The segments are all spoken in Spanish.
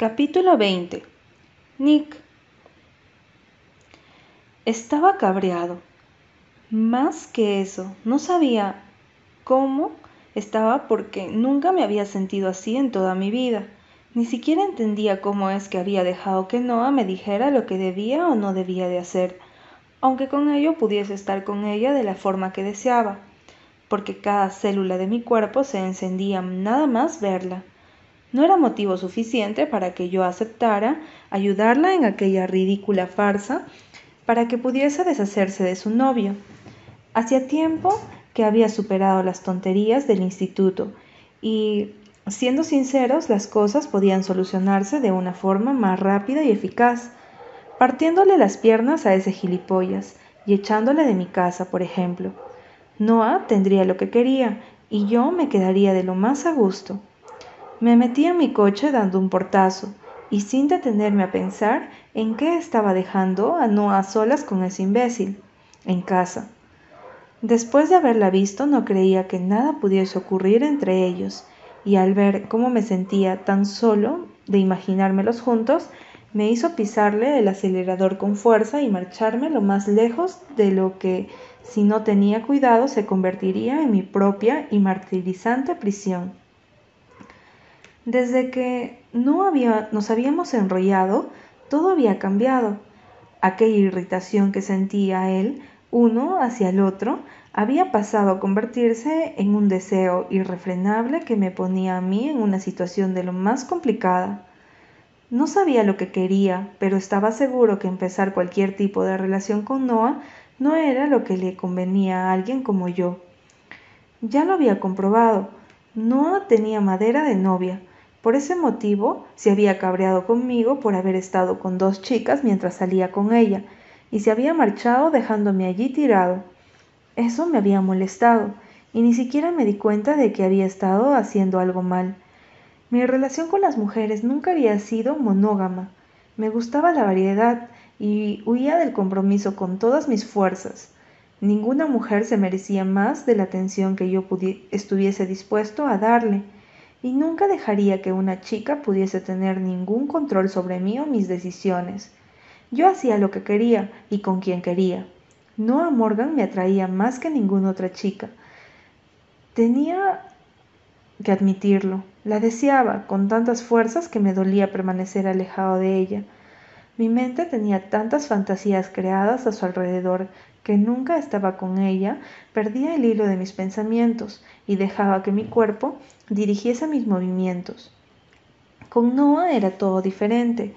Capítulo 20 Nick Estaba cabreado. Más que eso, no sabía cómo estaba porque nunca me había sentido así en toda mi vida. Ni siquiera entendía cómo es que había dejado que Noah me dijera lo que debía o no debía de hacer, aunque con ello pudiese estar con ella de la forma que deseaba, porque cada célula de mi cuerpo se encendía nada más verla no era motivo suficiente para que yo aceptara ayudarla en aquella ridícula farsa para que pudiese deshacerse de su novio. Hacía tiempo que había superado las tonterías del instituto y, siendo sinceros, las cosas podían solucionarse de una forma más rápida y eficaz, partiéndole las piernas a ese gilipollas y echándole de mi casa, por ejemplo. Noah tendría lo que quería y yo me quedaría de lo más a gusto. Me metí en mi coche dando un portazo y sin detenerme a pensar en qué estaba dejando a no a solas con ese imbécil, en casa. Después de haberla visto no creía que nada pudiese ocurrir entre ellos, y al ver cómo me sentía tan solo de imaginármelos juntos, me hizo pisarle el acelerador con fuerza y marcharme lo más lejos de lo que, si no tenía cuidado, se convertiría en mi propia y martirizante prisión. Desde que no había, nos habíamos enrollado, todo había cambiado. Aquella irritación que sentía él, uno hacia el otro, había pasado a convertirse en un deseo irrefrenable que me ponía a mí en una situación de lo más complicada. No sabía lo que quería, pero estaba seguro que empezar cualquier tipo de relación con Noah no era lo que le convenía a alguien como yo. Ya lo había comprobado. Noah tenía madera de novia, por ese motivo se había cabreado conmigo por haber estado con dos chicas mientras salía con ella, y se había marchado dejándome allí tirado. Eso me había molestado, y ni siquiera me di cuenta de que había estado haciendo algo mal. Mi relación con las mujeres nunca había sido monógama. Me gustaba la variedad y huía del compromiso con todas mis fuerzas. Ninguna mujer se merecía más de la atención que yo estuviese dispuesto a darle y nunca dejaría que una chica pudiese tener ningún control sobre mí o mis decisiones. Yo hacía lo que quería y con quien quería. Noah Morgan me atraía más que ninguna otra chica. Tenía que admitirlo. La deseaba con tantas fuerzas que me dolía permanecer alejado de ella. Mi mente tenía tantas fantasías creadas a su alrededor que nunca estaba con ella, perdía el hilo de mis pensamientos y dejaba que mi cuerpo dirigiese mis movimientos. Con Noah era todo diferente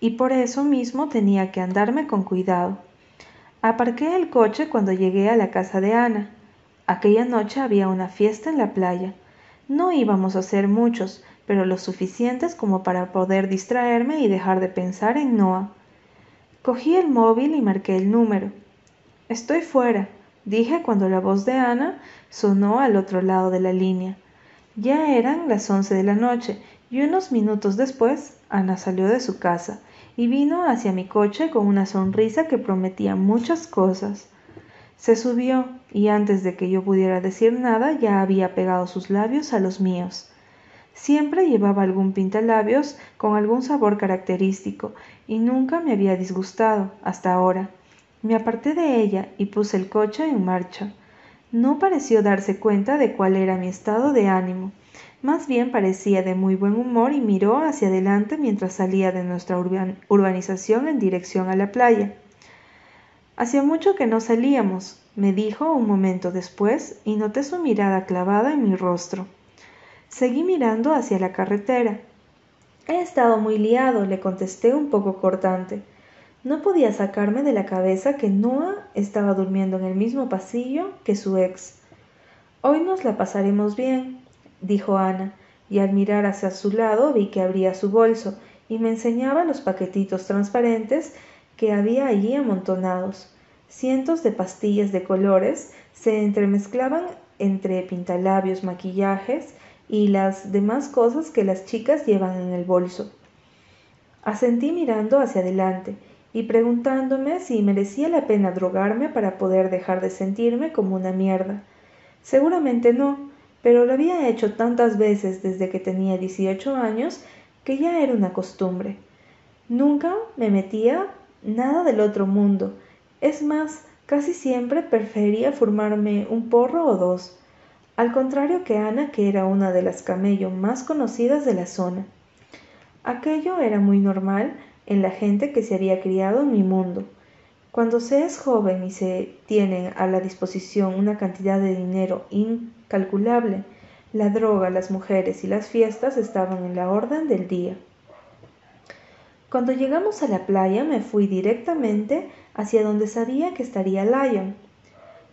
y por eso mismo tenía que andarme con cuidado. Aparqué el coche cuando llegué a la casa de Ana. Aquella noche había una fiesta en la playa. No íbamos a ser muchos, pero lo suficientes como para poder distraerme y dejar de pensar en Noah. Cogí el móvil y marqué el número. Estoy fuera, dije cuando la voz de Ana sonó al otro lado de la línea. Ya eran las once de la noche y unos minutos después Ana salió de su casa y vino hacia mi coche con una sonrisa que prometía muchas cosas. Se subió y antes de que yo pudiera decir nada ya había pegado sus labios a los míos. Siempre llevaba algún pintalabios con algún sabor característico y nunca me había disgustado hasta ahora. Me aparté de ella y puse el coche en marcha. No pareció darse cuenta de cuál era mi estado de ánimo. Más bien parecía de muy buen humor y miró hacia adelante mientras salía de nuestra urbanización en dirección a la playa. Hacía mucho que no salíamos, me dijo un momento después, y noté su mirada clavada en mi rostro. Seguí mirando hacia la carretera. He estado muy liado, le contesté un poco cortante. No podía sacarme de la cabeza que Noah estaba durmiendo en el mismo pasillo que su ex. Hoy nos la pasaremos bien, dijo Ana, y al mirar hacia su lado vi que abría su bolso y me enseñaba los paquetitos transparentes que había allí amontonados. Cientos de pastillas de colores se entremezclaban entre pintalabios, maquillajes y las demás cosas que las chicas llevan en el bolso. Asentí mirando hacia adelante y preguntándome si merecía la pena drogarme para poder dejar de sentirme como una mierda. Seguramente no, pero lo había hecho tantas veces desde que tenía 18 años que ya era una costumbre. Nunca me metía nada del otro mundo. Es más, casi siempre prefería formarme un porro o dos, al contrario que Ana, que era una de las camello más conocidas de la zona. Aquello era muy normal en la gente que se había criado en mi mundo. Cuando se es joven y se tiene a la disposición una cantidad de dinero incalculable, la droga, las mujeres y las fiestas estaban en la orden del día. Cuando llegamos a la playa me fui directamente hacia donde sabía que estaría Lion.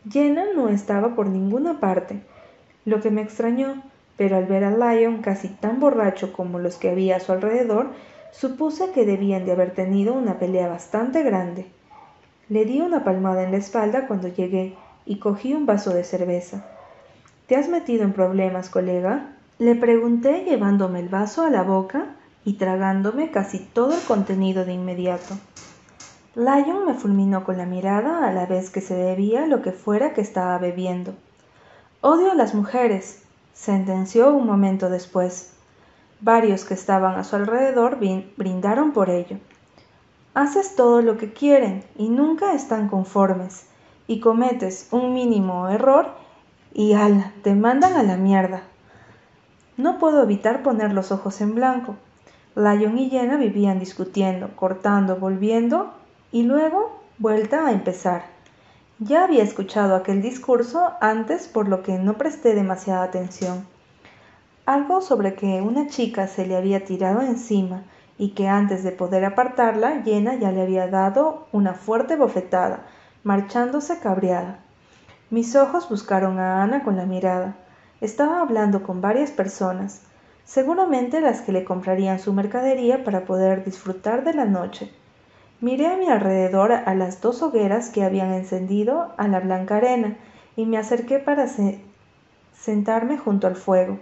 Jenna no estaba por ninguna parte, lo que me extrañó, pero al ver a Lion casi tan borracho como los que había a su alrededor, supuse que debían de haber tenido una pelea bastante grande. Le di una palmada en la espalda cuando llegué y cogí un vaso de cerveza. ¿Te has metido en problemas, colega? Le pregunté llevándome el vaso a la boca y tragándome casi todo el contenido de inmediato. Lion me fulminó con la mirada a la vez que se bebía lo que fuera que estaba bebiendo. Odio a las mujeres, sentenció un momento después. Varios que estaban a su alrededor brindaron por ello. Haces todo lo que quieren y nunca están conformes, y cometes un mínimo error y al, te mandan a la mierda. No puedo evitar poner los ojos en blanco. Lion y Jenna vivían discutiendo, cortando, volviendo y luego vuelta a empezar. Ya había escuchado aquel discurso antes por lo que no presté demasiada atención. Algo sobre que una chica se le había tirado encima y que antes de poder apartarla, Jenna ya le había dado una fuerte bofetada, marchándose cabreada. Mis ojos buscaron a Ana con la mirada. Estaba hablando con varias personas, seguramente las que le comprarían su mercadería para poder disfrutar de la noche. Miré a mi alrededor a las dos hogueras que habían encendido a la blanca arena y me acerqué para sentarme junto al fuego.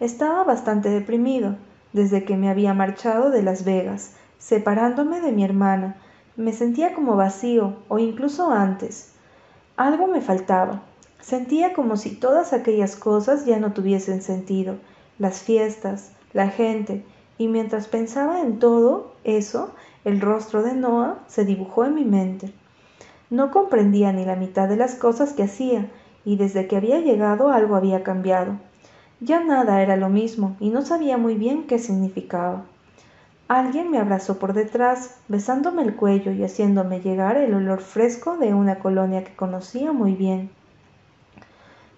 Estaba bastante deprimido desde que me había marchado de Las Vegas, separándome de mi hermana. Me sentía como vacío, o incluso antes. Algo me faltaba. Sentía como si todas aquellas cosas ya no tuviesen sentido, las fiestas, la gente, y mientras pensaba en todo eso, el rostro de Noah se dibujó en mi mente. No comprendía ni la mitad de las cosas que hacía, y desde que había llegado algo había cambiado. Ya nada era lo mismo, y no sabía muy bien qué significaba. Alguien me abrazó por detrás, besándome el cuello y haciéndome llegar el olor fresco de una colonia que conocía muy bien.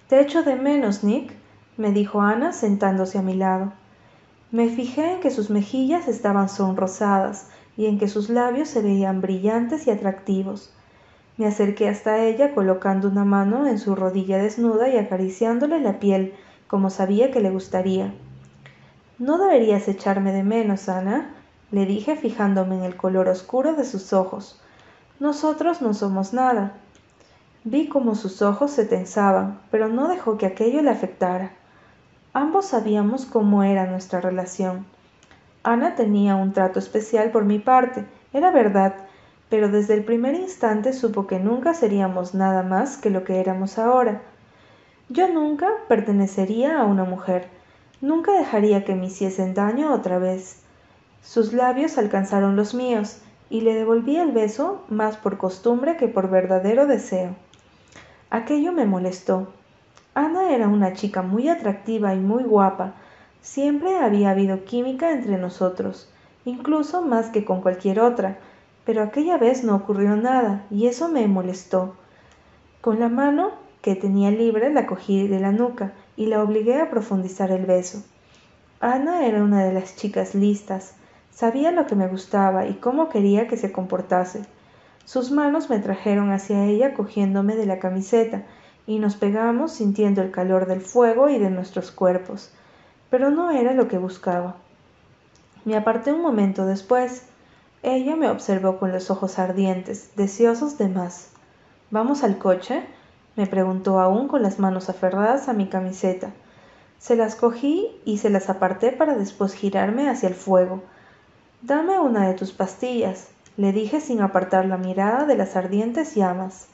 Te echo de menos, Nick, me dijo Ana sentándose a mi lado. Me fijé en que sus mejillas estaban sonrosadas y en que sus labios se veían brillantes y atractivos. Me acerqué hasta ella colocando una mano en su rodilla desnuda y acariciándole la piel, como sabía que le gustaría. No deberías echarme de menos, Ana, le dije fijándome en el color oscuro de sus ojos. Nosotros no somos nada. Vi cómo sus ojos se tensaban, pero no dejó que aquello le afectara. Ambos sabíamos cómo era nuestra relación. Ana tenía un trato especial por mi parte, era verdad, pero desde el primer instante supo que nunca seríamos nada más que lo que éramos ahora. Yo nunca pertenecería a una mujer, nunca dejaría que me hiciesen daño otra vez. Sus labios alcanzaron los míos, y le devolví el beso más por costumbre que por verdadero deseo. Aquello me molestó. Ana era una chica muy atractiva y muy guapa. Siempre había habido química entre nosotros, incluso más que con cualquier otra, pero aquella vez no ocurrió nada, y eso me molestó. Con la mano que tenía libre la cogí de la nuca y la obligué a profundizar el beso. Ana era una de las chicas listas, Sabía lo que me gustaba y cómo quería que se comportase. Sus manos me trajeron hacia ella cogiéndome de la camiseta, y nos pegamos sintiendo el calor del fuego y de nuestros cuerpos. Pero no era lo que buscaba. Me aparté un momento después. Ella me observó con los ojos ardientes, deseosos de más. ¿Vamos al coche? Me preguntó aún con las manos aferradas a mi camiseta. Se las cogí y se las aparté para después girarme hacia el fuego. Dame una de tus pastillas, le dije sin apartar la mirada de las ardientes llamas.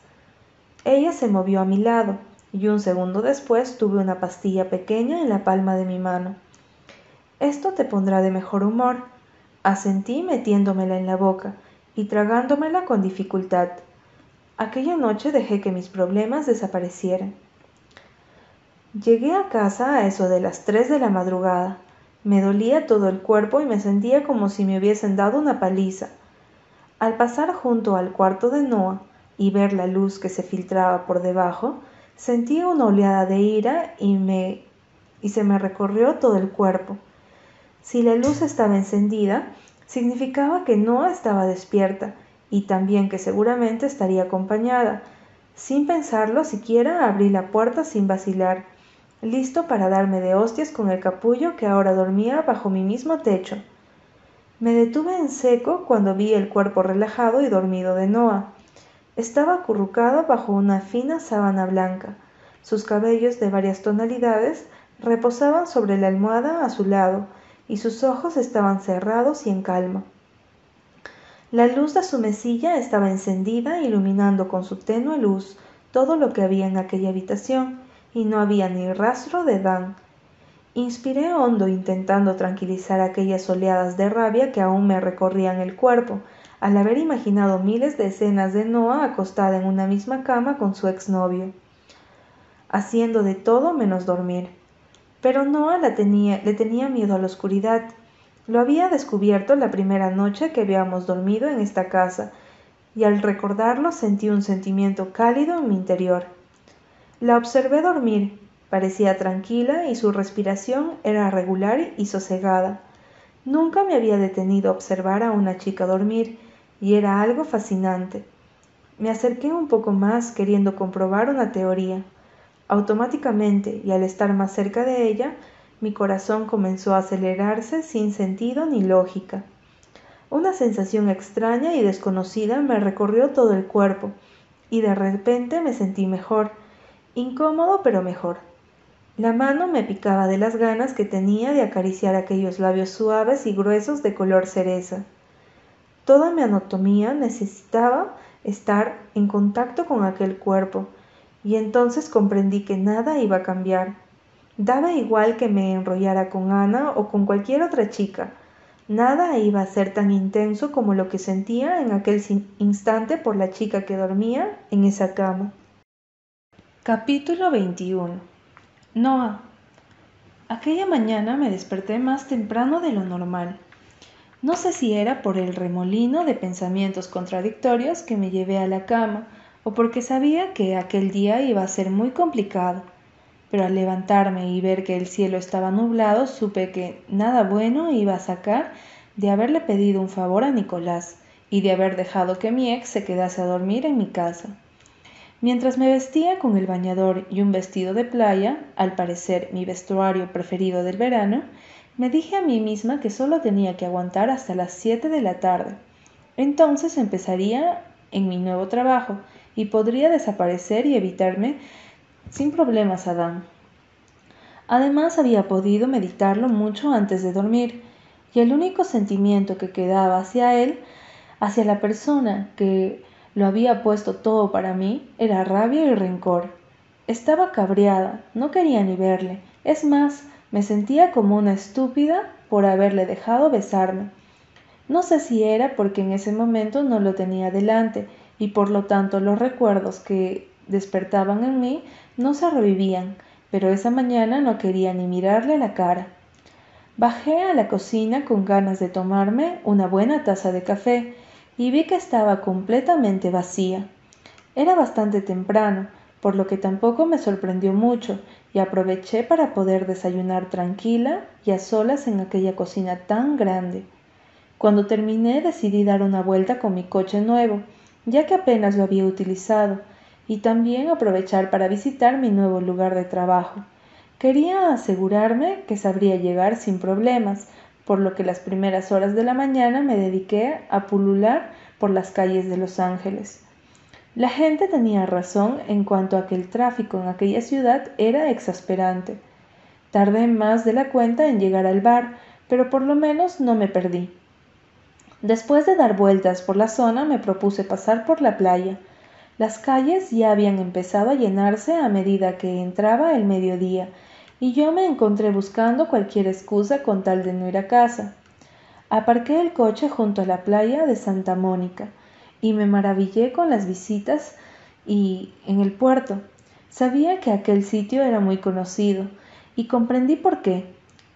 Ella se movió a mi lado, y un segundo después tuve una pastilla pequeña en la palma de mi mano. Esto te pondrá de mejor humor. Asentí metiéndomela en la boca y tragándomela con dificultad. Aquella noche dejé que mis problemas desaparecieran. Llegué a casa a eso de las tres de la madrugada. Me dolía todo el cuerpo y me sentía como si me hubiesen dado una paliza. Al pasar junto al cuarto de Noah y ver la luz que se filtraba por debajo, sentí una oleada de ira y, me, y se me recorrió todo el cuerpo. Si la luz estaba encendida, significaba que Noah estaba despierta y también que seguramente estaría acompañada. Sin pensarlo siquiera abrí la puerta sin vacilar listo para darme de hostias con el capullo que ahora dormía bajo mi mismo techo. Me detuve en seco cuando vi el cuerpo relajado y dormido de Noah. Estaba acurrucado bajo una fina sábana blanca. Sus cabellos de varias tonalidades reposaban sobre la almohada a su lado y sus ojos estaban cerrados y en calma. La luz de su mesilla estaba encendida, iluminando con su tenue luz todo lo que había en aquella habitación y no había ni rastro de Dan. Inspiré hondo intentando tranquilizar aquellas oleadas de rabia que aún me recorrían el cuerpo, al haber imaginado miles de escenas de Noah acostada en una misma cama con su exnovio, haciendo de todo menos dormir. Pero Noah le tenía miedo a la oscuridad. Lo había descubierto la primera noche que habíamos dormido en esta casa, y al recordarlo sentí un sentimiento cálido en mi interior. La observé dormir. Parecía tranquila y su respiración era regular y sosegada. Nunca me había detenido a observar a una chica dormir, y era algo fascinante. Me acerqué un poco más queriendo comprobar una teoría. Automáticamente, y al estar más cerca de ella, mi corazón comenzó a acelerarse sin sentido ni lógica. Una sensación extraña y desconocida me recorrió todo el cuerpo, y de repente me sentí mejor incómodo pero mejor. La mano me picaba de las ganas que tenía de acariciar aquellos labios suaves y gruesos de color cereza. Toda mi anatomía necesitaba estar en contacto con aquel cuerpo, y entonces comprendí que nada iba a cambiar. Daba igual que me enrollara con Ana o con cualquier otra chica. Nada iba a ser tan intenso como lo que sentía en aquel instante por la chica que dormía en esa cama. Capítulo 21 Noah. Aquella mañana me desperté más temprano de lo normal. No sé si era por el remolino de pensamientos contradictorios que me llevé a la cama o porque sabía que aquel día iba a ser muy complicado. Pero al levantarme y ver que el cielo estaba nublado, supe que nada bueno iba a sacar de haberle pedido un favor a Nicolás y de haber dejado que mi ex se quedase a dormir en mi casa. Mientras me vestía con el bañador y un vestido de playa, al parecer mi vestuario preferido del verano, me dije a mí misma que solo tenía que aguantar hasta las 7 de la tarde. Entonces empezaría en mi nuevo trabajo y podría desaparecer y evitarme sin problemas a Dan. Además había podido meditarlo mucho antes de dormir, y el único sentimiento que quedaba hacia él, hacia la persona que lo había puesto todo para mí, era rabia y rencor. Estaba cabreada, no quería ni verle. Es más, me sentía como una estúpida por haberle dejado besarme. No sé si era porque en ese momento no lo tenía delante y por lo tanto los recuerdos que despertaban en mí no se revivían, pero esa mañana no quería ni mirarle la cara. Bajé a la cocina con ganas de tomarme una buena taza de café y vi que estaba completamente vacía. Era bastante temprano, por lo que tampoco me sorprendió mucho, y aproveché para poder desayunar tranquila y a solas en aquella cocina tan grande. Cuando terminé decidí dar una vuelta con mi coche nuevo, ya que apenas lo había utilizado, y también aprovechar para visitar mi nuevo lugar de trabajo. Quería asegurarme que sabría llegar sin problemas, por lo que las primeras horas de la mañana me dediqué a pulular por las calles de Los Ángeles. La gente tenía razón en cuanto a que el tráfico en aquella ciudad era exasperante. Tardé más de la cuenta en llegar al bar, pero por lo menos no me perdí. Después de dar vueltas por la zona me propuse pasar por la playa. Las calles ya habían empezado a llenarse a medida que entraba el mediodía y yo me encontré buscando cualquier excusa con tal de no ir a casa. Aparqué el coche junto a la playa de Santa Mónica y me maravillé con las visitas y en el puerto. Sabía que aquel sitio era muy conocido y comprendí por qué.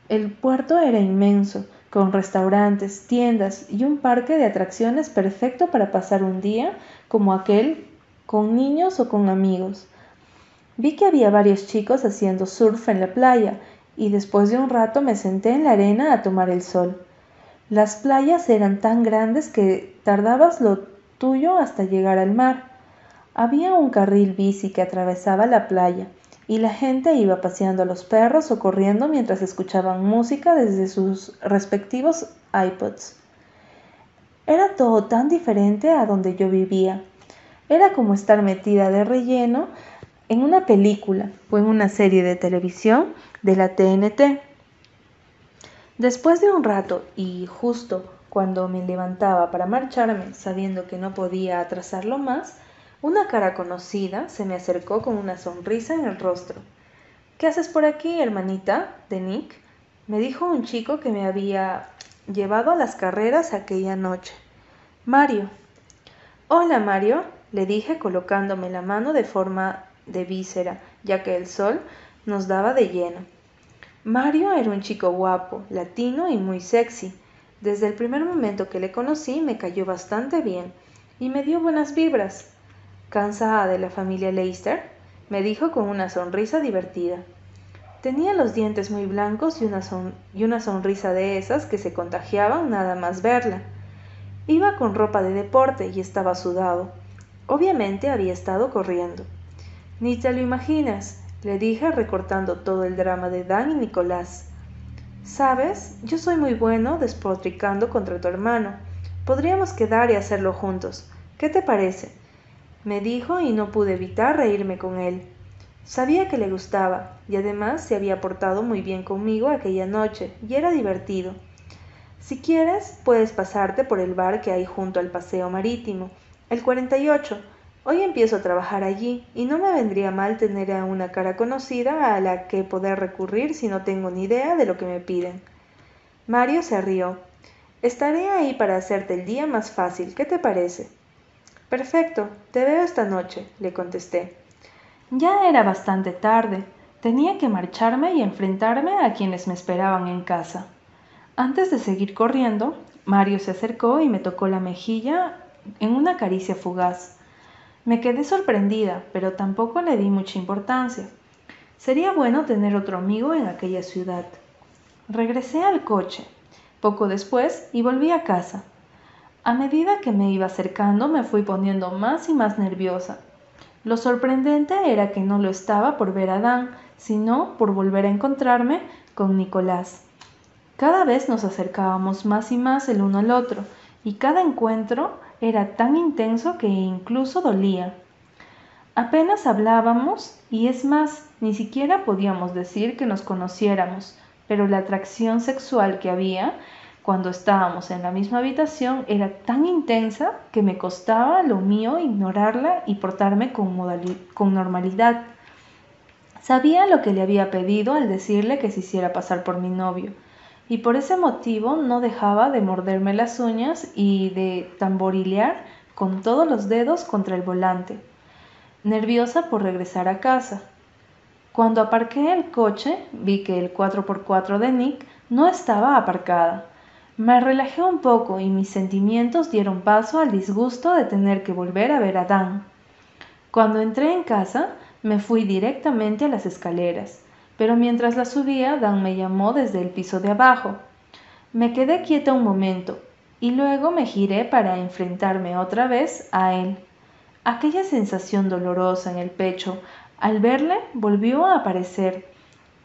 El puerto era inmenso, con restaurantes, tiendas y un parque de atracciones perfecto para pasar un día como aquel con niños o con amigos. Vi que había varios chicos haciendo surf en la playa y después de un rato me senté en la arena a tomar el sol. Las playas eran tan grandes que tardabas lo tuyo hasta llegar al mar. Había un carril bici que atravesaba la playa y la gente iba paseando a los perros o corriendo mientras escuchaban música desde sus respectivos iPods. Era todo tan diferente a donde yo vivía. Era como estar metida de relleno en una película o en una serie de televisión de la TNT. Después de un rato y justo cuando me levantaba para marcharme, sabiendo que no podía atrasarlo más, una cara conocida se me acercó con una sonrisa en el rostro. ¿Qué haces por aquí, hermanita? de Nick, me dijo un chico que me había llevado a las carreras aquella noche. Mario. Hola, Mario, le dije colocándome la mano de forma de víscera, ya que el sol nos daba de lleno. Mario era un chico guapo, latino y muy sexy. Desde el primer momento que le conocí me cayó bastante bien y me dio buenas vibras. ¿Cansada de la familia Leicester? me dijo con una sonrisa divertida. Tenía los dientes muy blancos y una, y una sonrisa de esas que se contagiaban nada más verla. Iba con ropa de deporte y estaba sudado. Obviamente había estado corriendo. Ni te lo imaginas, le dije recortando todo el drama de Dan y Nicolás. Sabes, yo soy muy bueno despotricando contra tu hermano. Podríamos quedar y hacerlo juntos. ¿Qué te parece? me dijo y no pude evitar reírme con él. Sabía que le gustaba, y además se había portado muy bien conmigo aquella noche, y era divertido. Si quieres, puedes pasarte por el bar que hay junto al paseo marítimo, el 48. Hoy empiezo a trabajar allí, y no me vendría mal tener a una cara conocida a la que poder recurrir si no tengo ni idea de lo que me piden. Mario se rió. Estaré ahí para hacerte el día más fácil. ¿Qué te parece? Perfecto, te veo esta noche, le contesté. Ya era bastante tarde. Tenía que marcharme y enfrentarme a quienes me esperaban en casa. Antes de seguir corriendo, Mario se acercó y me tocó la mejilla en una caricia fugaz. Me quedé sorprendida, pero tampoco le di mucha importancia. Sería bueno tener otro amigo en aquella ciudad. Regresé al coche, poco después, y volví a casa. A medida que me iba acercando me fui poniendo más y más nerviosa. Lo sorprendente era que no lo estaba por ver a Dan, sino por volver a encontrarme con Nicolás. Cada vez nos acercábamos más y más el uno al otro, y cada encuentro era tan intenso que incluso dolía. Apenas hablábamos, y es más, ni siquiera podíamos decir que nos conociéramos, pero la atracción sexual que había cuando estábamos en la misma habitación era tan intensa que me costaba lo mío ignorarla y portarme con, normalidad. Sabía lo que le había pedido al decirle que se hiciera pasar por mi novio, y por ese motivo no dejaba de morderme las uñas y de tamborilear con todos los dedos contra el volante, nerviosa por regresar a casa. Cuando aparqué el coche, vi que el 4x4 de Nick no estaba aparcada me relajé un poco y mis sentimientos dieron paso al disgusto de tener que volver a ver a Dan. Cuando entré en casa, me fui directamente a las escaleras, pero mientras las subía, Dan me llamó desde el piso de abajo. Me quedé quieta un momento y luego me giré para enfrentarme otra vez a él. Aquella sensación dolorosa en el pecho al verle volvió a aparecer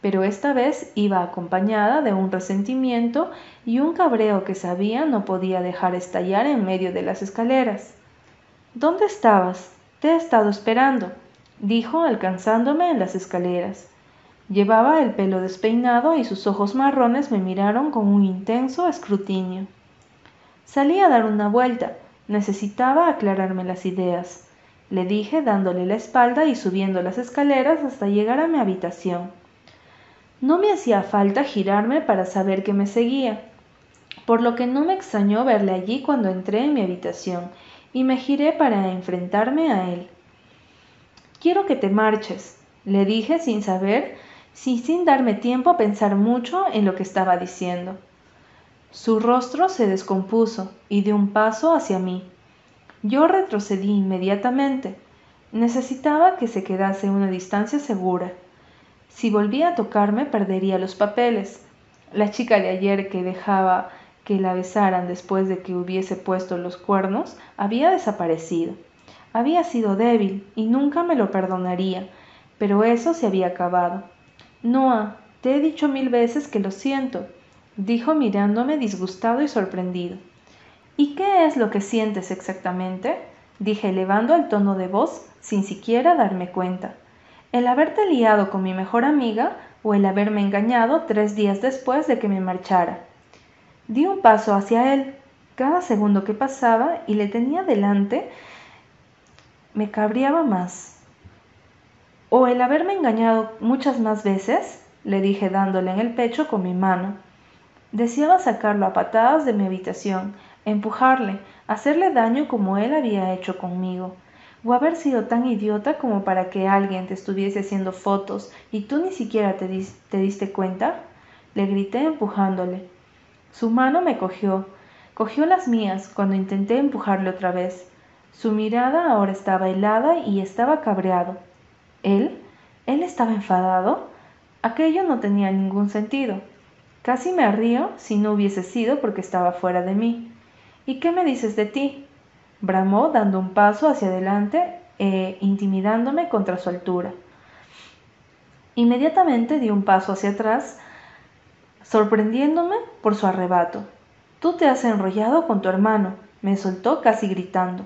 pero esta vez iba acompañada de un resentimiento y un cabreo que sabía no podía dejar estallar en medio de las escaleras. ¿Dónde estabas? Te he estado esperando, dijo alcanzándome en las escaleras. Llevaba el pelo despeinado y sus ojos marrones me miraron con un intenso escrutinio. Salí a dar una vuelta. Necesitaba aclararme las ideas, le dije dándole la espalda y subiendo las escaleras hasta llegar a mi habitación. No me hacía falta girarme para saber que me seguía, por lo que no me extrañó verle allí cuando entré en mi habitación y me giré para enfrentarme a él. Quiero que te marches, le dije sin saber, sin darme tiempo a pensar mucho en lo que estaba diciendo. Su rostro se descompuso y dio un paso hacia mí. Yo retrocedí inmediatamente. Necesitaba que se quedase a una distancia segura. Si volvía a tocarme perdería los papeles. La chica de ayer que dejaba que la besaran después de que hubiese puesto los cuernos había desaparecido. Había sido débil y nunca me lo perdonaría, pero eso se había acabado. Noah, te he dicho mil veces que lo siento, dijo mirándome disgustado y sorprendido. ¿Y qué es lo que sientes exactamente? dije elevando el tono de voz sin siquiera darme cuenta. ¿El haberte liado con mi mejor amiga o el haberme engañado tres días después de que me marchara? Di un paso hacia él. Cada segundo que pasaba y le tenía delante me cabreaba más. ¿O el haberme engañado muchas más veces? le dije dándole en el pecho con mi mano. Deseaba sacarlo a patadas de mi habitación, empujarle, hacerle daño como él había hecho conmigo, o haber sido tan idiota como para que alguien te estuviese haciendo fotos y tú ni siquiera te, te diste cuenta, le grité empujándole. Su mano me cogió, cogió las mías cuando intenté empujarle otra vez. Su mirada ahora estaba helada y estaba cabreado. ¿Él? ¿Él estaba enfadado? Aquello no tenía ningún sentido. Casi me río si no hubiese sido porque estaba fuera de mí. ¿Y qué me dices de ti? bramó dando un paso hacia adelante e intimidándome contra su altura. Inmediatamente di un paso hacia atrás, sorprendiéndome por su arrebato. Tú te has enrollado con tu hermano, me soltó casi gritando.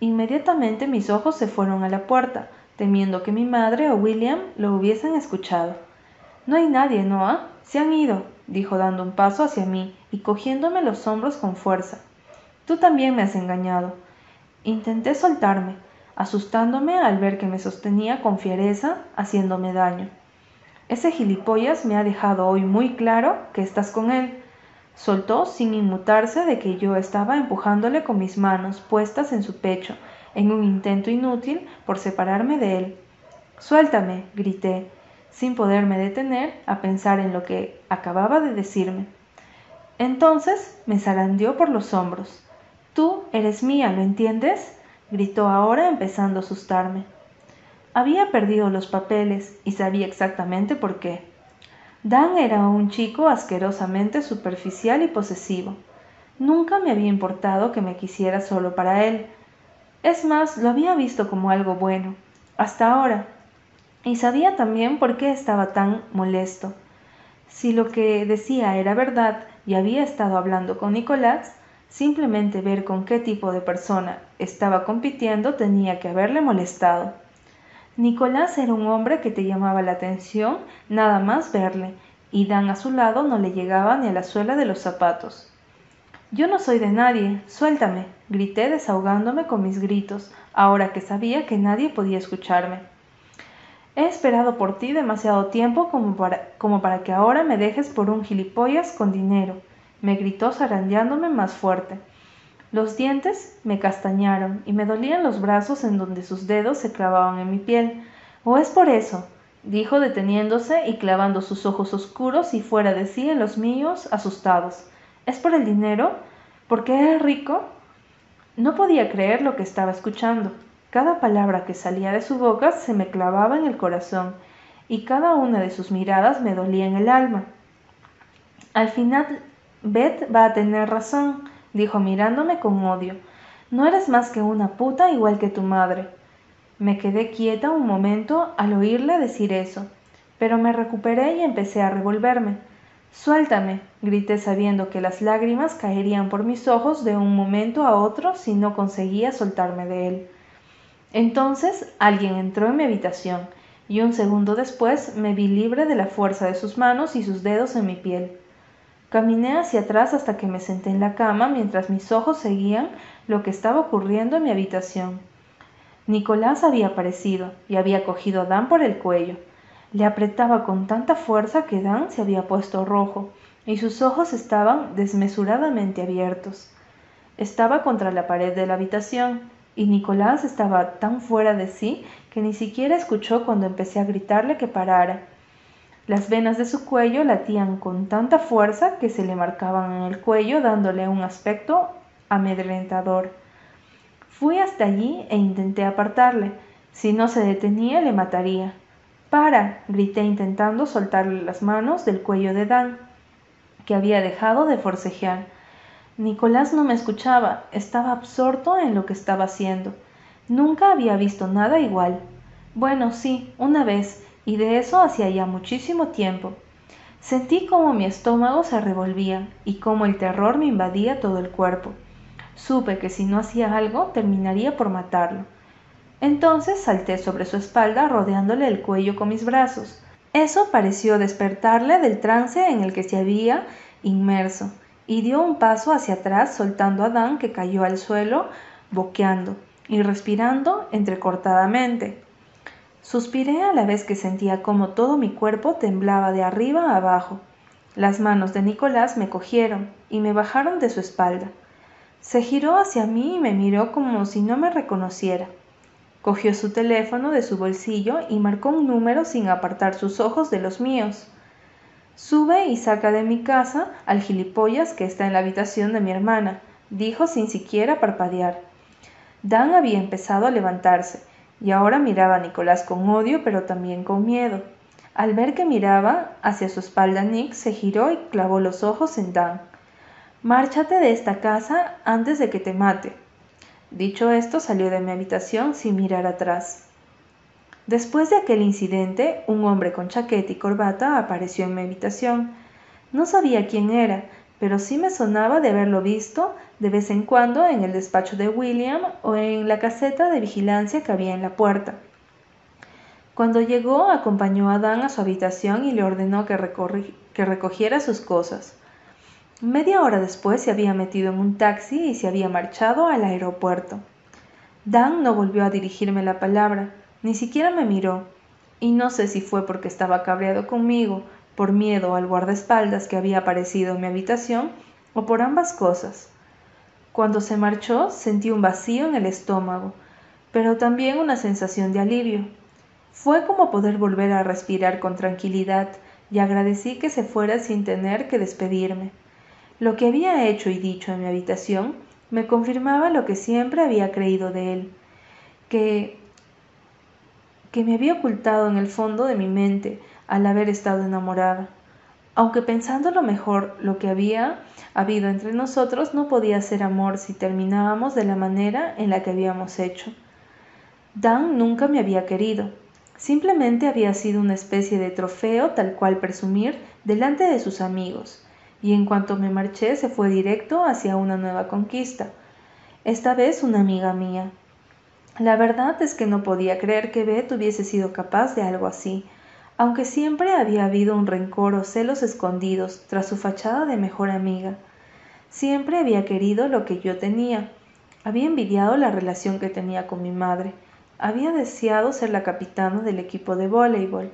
Inmediatamente mis ojos se fueron a la puerta, temiendo que mi madre o William lo hubiesen escuchado. No hay nadie, Noah. Se han ido, dijo dando un paso hacia mí y cogiéndome los hombros con fuerza. Tú también me has engañado. Intenté soltarme, asustándome al ver que me sostenía con fiereza, haciéndome daño. Ese gilipollas me ha dejado hoy muy claro que estás con él. Soltó sin inmutarse de que yo estaba empujándole con mis manos puestas en su pecho, en un intento inútil por separarme de él. Suéltame, grité, sin poderme detener a pensar en lo que acababa de decirme. Entonces me zarandeó por los hombros. Tú eres mía, ¿lo entiendes? gritó ahora empezando a asustarme. Había perdido los papeles y sabía exactamente por qué. Dan era un chico asquerosamente superficial y posesivo. Nunca me había importado que me quisiera solo para él. Es más, lo había visto como algo bueno. Hasta ahora, y sabía también por qué estaba tan molesto. Si lo que decía era verdad y había estado hablando con Nicolás, simplemente ver con qué tipo de persona estaba compitiendo tenía que haberle molestado. Nicolás era un hombre que te llamaba la atención nada más verle, y Dan a su lado no le llegaba ni a la suela de los zapatos. Yo no soy de nadie, suéltame, grité desahogándome con mis gritos, ahora que sabía que nadie podía escucharme. He esperado por ti demasiado tiempo como para, como para que ahora me dejes por un gilipollas con dinero, me gritó zarandeándome más fuerte. Los dientes me castañaron y me dolían los brazos en donde sus dedos se clavaban en mi piel. ¿O es por eso? dijo deteniéndose y clavando sus ojos oscuros y fuera de sí en los míos, asustados. ¿Es por el dinero? ¿Porque eres rico? No podía creer lo que estaba escuchando. Cada palabra que salía de su boca se me clavaba en el corazón y cada una de sus miradas me dolía en el alma. Al final, Beth va a tener razón, dijo mirándome con odio. No eres más que una puta igual que tu madre. Me quedé quieta un momento al oírle decir eso, pero me recuperé y empecé a revolverme. Suéltame, grité sabiendo que las lágrimas caerían por mis ojos de un momento a otro si no conseguía soltarme de él. Entonces alguien entró en mi habitación y un segundo después me vi libre de la fuerza de sus manos y sus dedos en mi piel. Caminé hacia atrás hasta que me senté en la cama mientras mis ojos seguían lo que estaba ocurriendo en mi habitación. Nicolás había aparecido y había cogido a Dan por el cuello. Le apretaba con tanta fuerza que Dan se había puesto rojo y sus ojos estaban desmesuradamente abiertos. Estaba contra la pared de la habitación y Nicolás estaba tan fuera de sí que ni siquiera escuchó cuando empecé a gritarle que parara. Las venas de su cuello latían con tanta fuerza que se le marcaban en el cuello dándole un aspecto amedrentador. Fui hasta allí e intenté apartarle. Si no se detenía, le mataría. Para, grité intentando soltarle las manos del cuello de Dan, que había dejado de forcejear. Nicolás no me escuchaba, estaba absorto en lo que estaba haciendo. Nunca había visto nada igual. Bueno, sí, una vez, y de eso hacía ya muchísimo tiempo. Sentí como mi estómago se revolvía y como el terror me invadía todo el cuerpo. Supe que si no hacía algo terminaría por matarlo. Entonces salté sobre su espalda rodeándole el cuello con mis brazos. Eso pareció despertarle del trance en el que se había inmerso y dio un paso hacia atrás soltando a Dan que cayó al suelo boqueando y respirando entrecortadamente. Suspiré a la vez que sentía como todo mi cuerpo temblaba de arriba a abajo. Las manos de Nicolás me cogieron y me bajaron de su espalda. Se giró hacia mí y me miró como si no me reconociera. Cogió su teléfono de su bolsillo y marcó un número sin apartar sus ojos de los míos. Sube y saca de mi casa al gilipollas que está en la habitación de mi hermana, dijo sin siquiera parpadear. Dan había empezado a levantarse, y ahora miraba a Nicolás con odio, pero también con miedo. Al ver que miraba hacia su espalda, Nick se giró y clavó los ojos en Dan. Márchate de esta casa antes de que te mate. Dicho esto, salió de mi habitación sin mirar atrás. Después de aquel incidente, un hombre con chaqueta y corbata apareció en mi habitación. No sabía quién era, pero sí me sonaba de haberlo visto de vez en cuando en el despacho de William o en la caseta de vigilancia que había en la puerta. Cuando llegó, acompañó a Dan a su habitación y le ordenó que, que recogiera sus cosas. Media hora después se había metido en un taxi y se había marchado al aeropuerto. Dan no volvió a dirigirme la palabra, ni siquiera me miró, y no sé si fue porque estaba cabreado conmigo, por miedo al guardaespaldas que había aparecido en mi habitación, o por ambas cosas. Cuando se marchó sentí un vacío en el estómago, pero también una sensación de alivio. Fue como poder volver a respirar con tranquilidad y agradecí que se fuera sin tener que despedirme. Lo que había hecho y dicho en mi habitación me confirmaba lo que siempre había creído de él, que que me había ocultado en el fondo de mi mente al haber estado enamorada. Aunque pensándolo mejor, lo que había habido entre nosotros no podía ser amor si terminábamos de la manera en la que habíamos hecho. Dan nunca me había querido, simplemente había sido una especie de trofeo tal cual presumir delante de sus amigos, y en cuanto me marché se fue directo hacia una nueva conquista, esta vez una amiga mía, la verdad es que no podía creer que Beth hubiese sido capaz de algo así, aunque siempre había habido un rencor o celos escondidos tras su fachada de mejor amiga. Siempre había querido lo que yo tenía. Había envidiado la relación que tenía con mi madre. Había deseado ser la capitana del equipo de voleibol.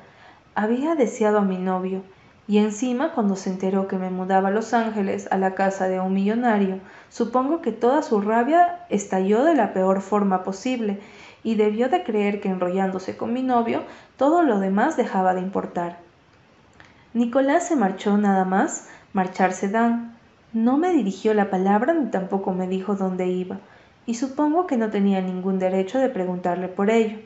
Había deseado a mi novio y encima, cuando se enteró que me mudaba a Los Ángeles, a la casa de un millonario, supongo que toda su rabia estalló de la peor forma posible, y debió de creer que enrollándose con mi novio, todo lo demás dejaba de importar. Nicolás se marchó nada más, marcharse Dan. No me dirigió la palabra ni tampoco me dijo dónde iba, y supongo que no tenía ningún derecho de preguntarle por ello.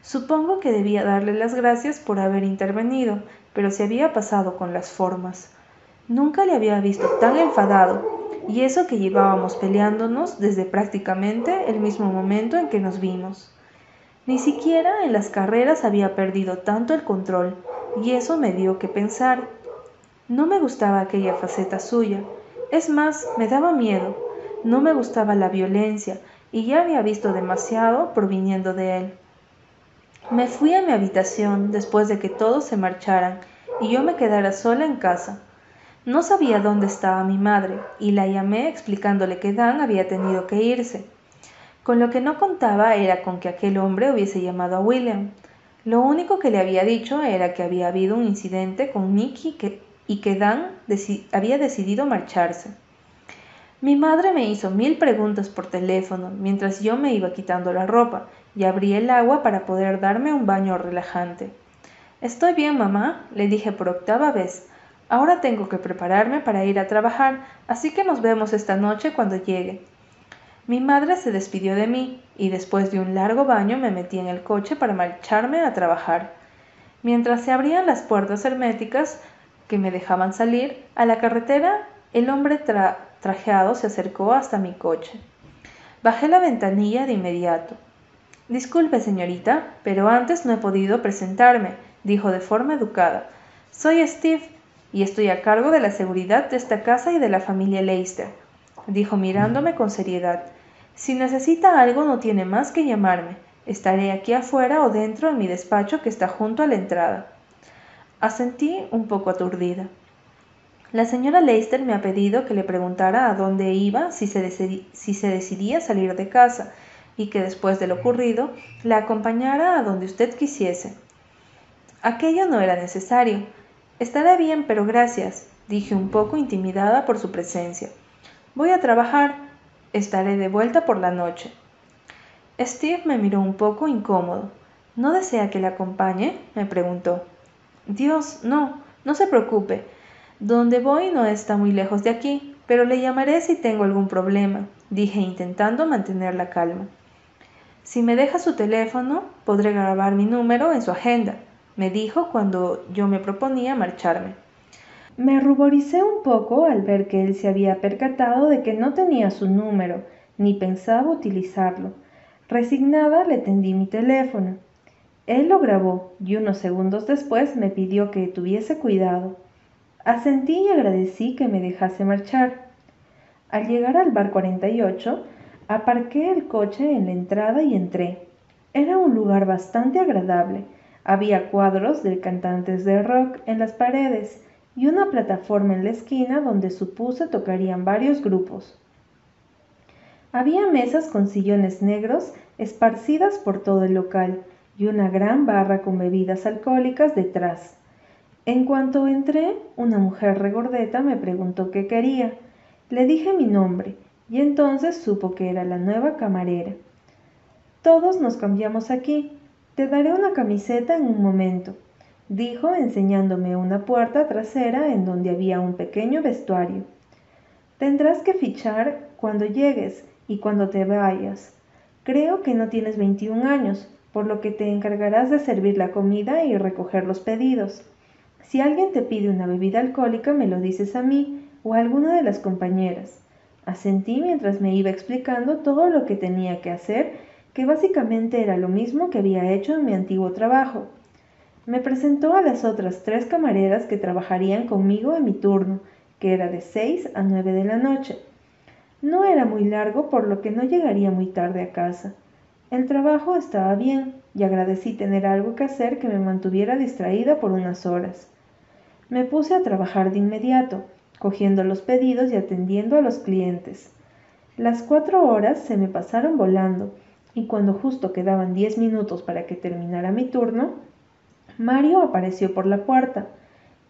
Supongo que debía darle las gracias por haber intervenido, pero se había pasado con las formas. Nunca le había visto tan enfadado, y eso que llevábamos peleándonos desde prácticamente el mismo momento en que nos vimos. Ni siquiera en las carreras había perdido tanto el control, y eso me dio que pensar. No me gustaba aquella faceta suya, es más, me daba miedo, no me gustaba la violencia, y ya había visto demasiado proviniendo de él. Me fui a mi habitación después de que todos se marcharan y yo me quedara sola en casa. No sabía dónde estaba mi madre y la llamé explicándole que Dan había tenido que irse. Con lo que no contaba era con que aquel hombre hubiese llamado a William. Lo único que le había dicho era que había habido un incidente con Nicky y que Dan había decidido marcharse. Mi madre me hizo mil preguntas por teléfono mientras yo me iba quitando la ropa y abrí el agua para poder darme un baño relajante. Estoy bien, mamá, le dije por octava vez. Ahora tengo que prepararme para ir a trabajar, así que nos vemos esta noche cuando llegue. Mi madre se despidió de mí y después de un largo baño me metí en el coche para marcharme a trabajar. Mientras se abrían las puertas herméticas que me dejaban salir, a la carretera el hombre trajeado se acercó hasta mi coche. Bajé la ventanilla de inmediato. Disculpe, señorita, pero antes no he podido presentarme, dijo de forma educada. Soy Steve y estoy a cargo de la seguridad de esta casa y de la familia Leicester, dijo mirándome con seriedad. Si necesita algo no tiene más que llamarme. Estaré aquí afuera o dentro en mi despacho que está junto a la entrada. Asentí un poco aturdida. La señora Leicester me ha pedido que le preguntara a dónde iba si se, si se decidía salir de casa y que después de lo ocurrido la acompañara a donde usted quisiese. Aquello no era necesario. Estará bien, pero gracias, dije un poco intimidada por su presencia. Voy a trabajar. Estaré de vuelta por la noche. Steve me miró un poco incómodo. ¿No desea que le acompañe? me preguntó. Dios, no, no se preocupe. Donde voy no está muy lejos de aquí, pero le llamaré si tengo algún problema, dije intentando mantener la calma. Si me deja su teléfono, podré grabar mi número en su agenda, me dijo cuando yo me proponía marcharme. Me ruboricé un poco al ver que él se había percatado de que no tenía su número, ni pensaba utilizarlo. Resignada le tendí mi teléfono. Él lo grabó y unos segundos después me pidió que tuviese cuidado. Asentí y agradecí que me dejase marchar. Al llegar al bar 48, aparqué el coche en la entrada y entré. Era un lugar bastante agradable había cuadros de cantantes de rock en las paredes y una plataforma en la esquina donde supuse tocarían varios grupos. Había mesas con sillones negros esparcidas por todo el local y una gran barra con bebidas alcohólicas detrás. En cuanto entré, una mujer regordeta me preguntó qué quería. Le dije mi nombre y entonces supo que era la nueva camarera. Todos nos cambiamos aquí, te daré una camiseta en un momento, dijo enseñándome una puerta trasera en donde había un pequeño vestuario. Tendrás que fichar cuando llegues y cuando te vayas. Creo que no tienes 21 años, por lo que te encargarás de servir la comida y recoger los pedidos. Si alguien te pide una bebida alcohólica, me lo dices a mí o a alguna de las compañeras. Asentí mientras me iba explicando todo lo que tenía que hacer que básicamente era lo mismo que había hecho en mi antiguo trabajo. Me presentó a las otras tres camareras que trabajarían conmigo en mi turno, que era de seis a nueve de la noche. No era muy largo, por lo que no llegaría muy tarde a casa. El trabajo estaba bien y agradecí tener algo que hacer que me mantuviera distraída por unas horas. Me puse a trabajar de inmediato, cogiendo los pedidos y atendiendo a los clientes. Las cuatro horas se me pasaron volando y cuando justo quedaban diez minutos para que terminara mi turno, Mario apareció por la puerta.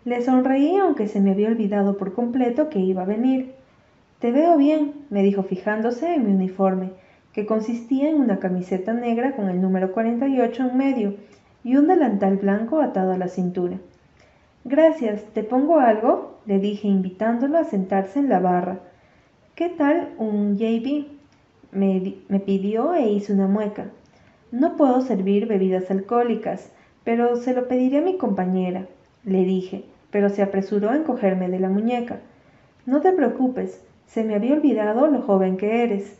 Le sonreí aunque se me había olvidado por completo que iba a venir. Te veo bien, me dijo fijándose en mi uniforme, que consistía en una camiseta negra con el número 48 en medio y un delantal blanco atado a la cintura. Gracias, ¿te pongo algo? Le dije invitándolo a sentarse en la barra. ¿Qué tal un JB? me, pidió e hice una mueca. No puedo servir bebidas alcohólicas, pero se lo pediré a mi compañera, le dije, pero se apresuró a encogerme de la muñeca. No te preocupes, se me había olvidado lo joven que eres.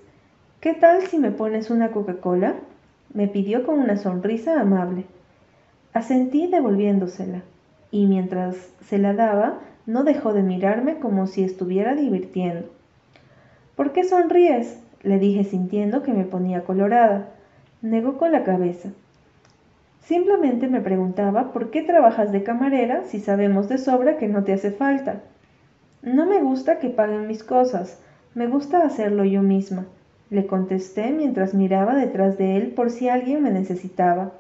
¿Qué tal si me pones una Coca-Cola? me pidió con una sonrisa amable. Asentí devolviéndosela, y mientras se la daba, no dejó de mirarme como si estuviera divirtiendo. ¿Por qué sonríes? le dije sintiendo que me ponía colorada. Negó con la cabeza. Simplemente me preguntaba por qué trabajas de camarera si sabemos de sobra que no te hace falta. No me gusta que paguen mis cosas, me gusta hacerlo yo misma, le contesté mientras miraba detrás de él por si alguien me necesitaba.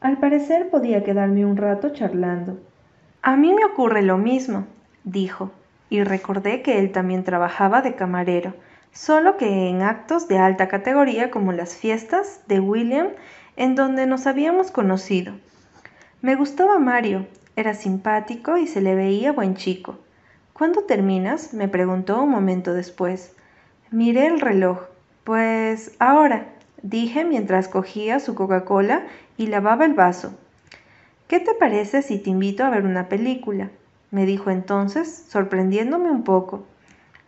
Al parecer podía quedarme un rato charlando. A mí me ocurre lo mismo, dijo, y recordé que él también trabajaba de camarero, solo que en actos de alta categoría como las fiestas de William en donde nos habíamos conocido. Me gustaba Mario, era simpático y se le veía buen chico. ¿Cuándo terminas? me preguntó un momento después. Miré el reloj. Pues ahora, dije mientras cogía su Coca-Cola y lavaba el vaso. ¿Qué te parece si te invito a ver una película? me dijo entonces, sorprendiéndome un poco.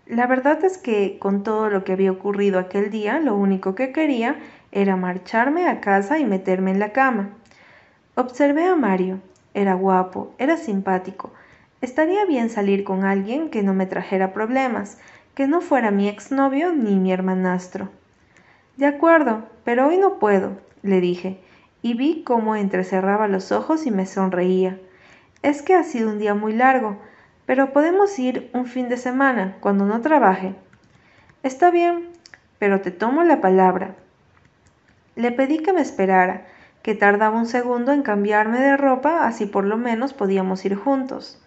La verdad es que con todo lo que había ocurrido aquel día, lo único que quería era marcharme a casa y meterme en la cama. Observé a Mario. Era guapo, era simpático. Estaría bien salir con alguien que no me trajera problemas, que no fuera mi exnovio ni mi hermanastro. De acuerdo, pero hoy no puedo, le dije, y vi cómo entrecerraba los ojos y me sonreía. Es que ha sido un día muy largo, pero podemos ir un fin de semana, cuando no trabaje. Está bien, pero te tomo la palabra. Le pedí que me esperara, que tardaba un segundo en cambiarme de ropa, así por lo menos podíamos ir juntos.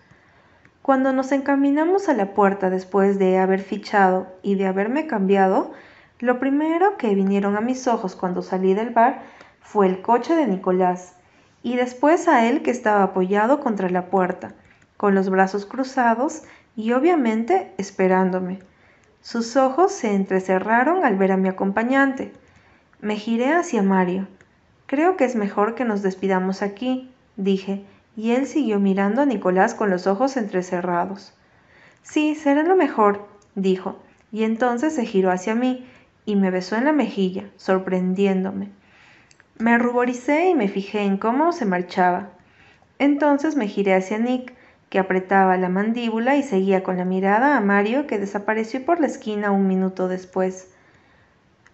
Cuando nos encaminamos a la puerta después de haber fichado y de haberme cambiado, lo primero que vinieron a mis ojos cuando salí del bar fue el coche de Nicolás, y después a él que estaba apoyado contra la puerta, con los brazos cruzados y obviamente esperándome. Sus ojos se entrecerraron al ver a mi acompañante. Me giré hacia Mario. Creo que es mejor que nos despidamos aquí, dije, y él siguió mirando a Nicolás con los ojos entrecerrados. Sí, será lo mejor, dijo, y entonces se giró hacia mí y me besó en la mejilla, sorprendiéndome. Me ruboricé y me fijé en cómo se marchaba. Entonces me giré hacia Nick, que apretaba la mandíbula y seguía con la mirada a Mario, que desapareció por la esquina un minuto después.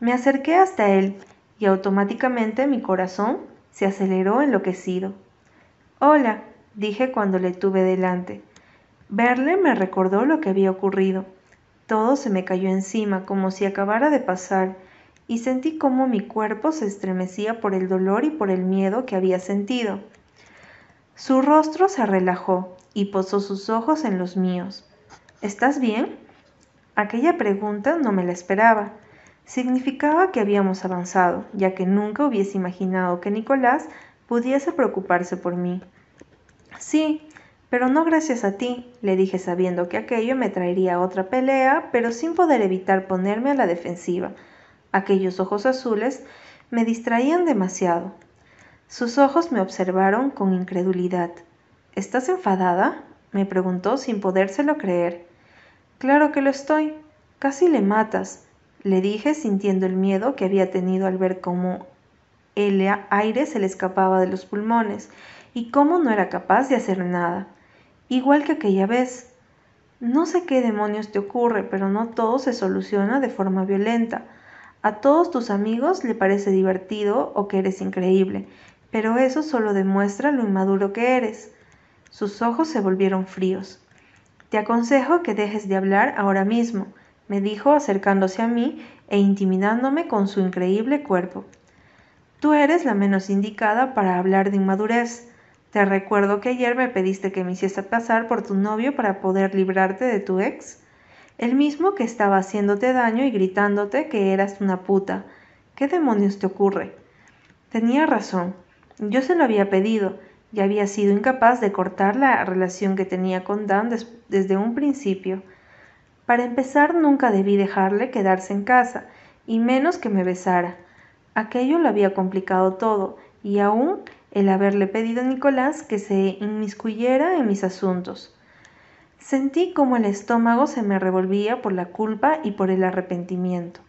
Me acerqué hasta él y automáticamente mi corazón se aceleró enloquecido. Hola, dije cuando le tuve delante. Verle me recordó lo que había ocurrido. Todo se me cayó encima como si acabara de pasar y sentí cómo mi cuerpo se estremecía por el dolor y por el miedo que había sentido. Su rostro se relajó y posó sus ojos en los míos. ¿Estás bien? Aquella pregunta no me la esperaba. Significaba que habíamos avanzado, ya que nunca hubiese imaginado que Nicolás pudiese preocuparse por mí. Sí, pero no gracias a ti, le dije sabiendo que aquello me traería otra pelea, pero sin poder evitar ponerme a la defensiva. Aquellos ojos azules me distraían demasiado. Sus ojos me observaron con incredulidad. ¿Estás enfadada? me preguntó sin podérselo creer. Claro que lo estoy. Casi le matas le dije sintiendo el miedo que había tenido al ver cómo el aire se le escapaba de los pulmones y cómo no era capaz de hacer nada, igual que aquella vez. No sé qué demonios te ocurre, pero no todo se soluciona de forma violenta. A todos tus amigos le parece divertido o que eres increíble, pero eso solo demuestra lo inmaduro que eres. Sus ojos se volvieron fríos. Te aconsejo que dejes de hablar ahora mismo me dijo acercándose a mí e intimidándome con su increíble cuerpo. Tú eres la menos indicada para hablar de inmadurez. Te recuerdo que ayer me pediste que me hiciese pasar por tu novio para poder librarte de tu ex. El mismo que estaba haciéndote daño y gritándote que eras una puta. ¿Qué demonios te ocurre? Tenía razón. Yo se lo había pedido y había sido incapaz de cortar la relación que tenía con Dan desde un principio. Para empezar, nunca debí dejarle quedarse en casa, y menos que me besara. Aquello lo había complicado todo, y aún el haberle pedido a Nicolás que se inmiscuyera en mis asuntos. Sentí como el estómago se me revolvía por la culpa y por el arrepentimiento.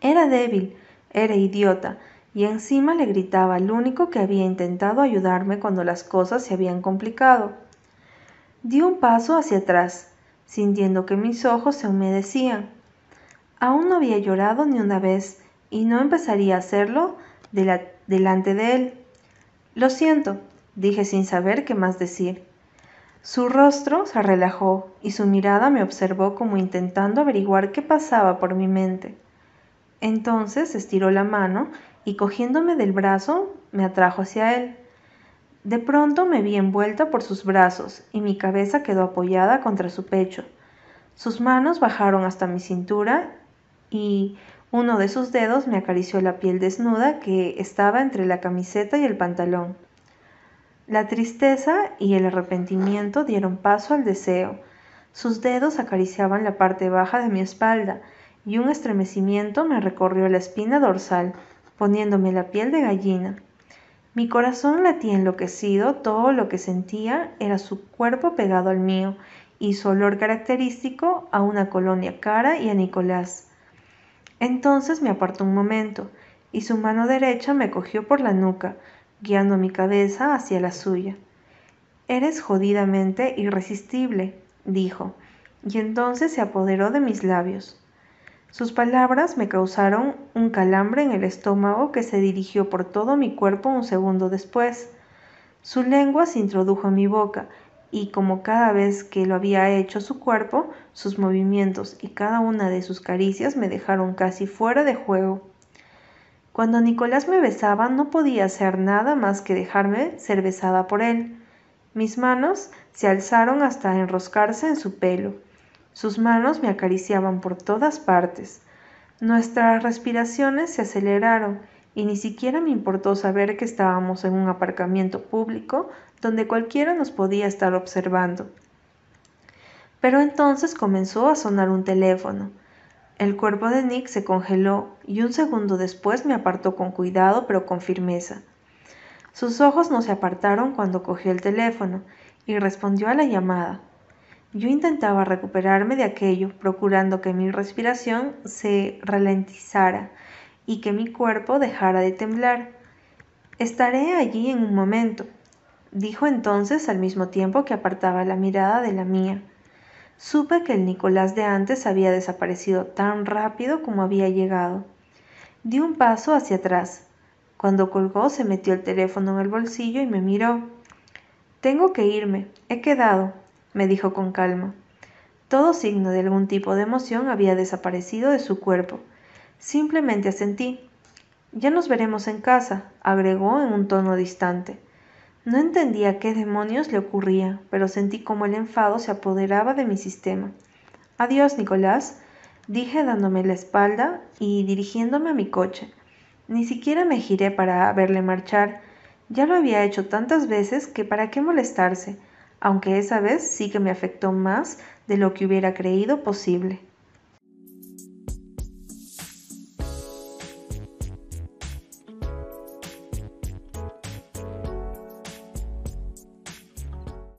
Era débil, era idiota, y encima le gritaba al único que había intentado ayudarme cuando las cosas se habían complicado. Di un paso hacia atrás, sintiendo que mis ojos se humedecían. Aún no había llorado ni una vez y no empezaría a hacerlo delante de él. Lo siento, dije sin saber qué más decir. Su rostro se relajó y su mirada me observó como intentando averiguar qué pasaba por mi mente. Entonces estiró la mano y cogiéndome del brazo me atrajo hacia él. De pronto me vi envuelta por sus brazos y mi cabeza quedó apoyada contra su pecho. Sus manos bajaron hasta mi cintura y uno de sus dedos me acarició la piel desnuda que estaba entre la camiseta y el pantalón. La tristeza y el arrepentimiento dieron paso al deseo. Sus dedos acariciaban la parte baja de mi espalda y un estremecimiento me recorrió la espina dorsal, poniéndome la piel de gallina. Mi corazón latía enloquecido, todo lo que sentía era su cuerpo pegado al mío y su olor característico a una colonia cara y a Nicolás. Entonces me apartó un momento y su mano derecha me cogió por la nuca, guiando mi cabeza hacia la suya. Eres jodidamente irresistible, dijo, y entonces se apoderó de mis labios. Sus palabras me causaron un calambre en el estómago que se dirigió por todo mi cuerpo un segundo después. Su lengua se introdujo en mi boca y como cada vez que lo había hecho su cuerpo, sus movimientos y cada una de sus caricias me dejaron casi fuera de juego. Cuando Nicolás me besaba no podía hacer nada más que dejarme ser besada por él. Mis manos se alzaron hasta enroscarse en su pelo. Sus manos me acariciaban por todas partes. Nuestras respiraciones se aceleraron y ni siquiera me importó saber que estábamos en un aparcamiento público donde cualquiera nos podía estar observando. Pero entonces comenzó a sonar un teléfono. El cuerpo de Nick se congeló y un segundo después me apartó con cuidado pero con firmeza. Sus ojos no se apartaron cuando cogió el teléfono y respondió a la llamada. Yo intentaba recuperarme de aquello, procurando que mi respiración se ralentizara y que mi cuerpo dejara de temblar. Estaré allí en un momento, dijo entonces al mismo tiempo que apartaba la mirada de la mía. Supe que el Nicolás de antes había desaparecido tan rápido como había llegado. Di un paso hacia atrás. Cuando colgó se metió el teléfono en el bolsillo y me miró. Tengo que irme. He quedado me dijo con calma. Todo signo de algún tipo de emoción había desaparecido de su cuerpo. Simplemente asentí. Ya nos veremos en casa, agregó en un tono distante. No entendía qué demonios le ocurría, pero sentí como el enfado se apoderaba de mi sistema. Adiós, Nicolás, dije dándome la espalda y dirigiéndome a mi coche. Ni siquiera me giré para verle marchar. Ya lo había hecho tantas veces que para qué molestarse aunque esa vez sí que me afectó más de lo que hubiera creído posible.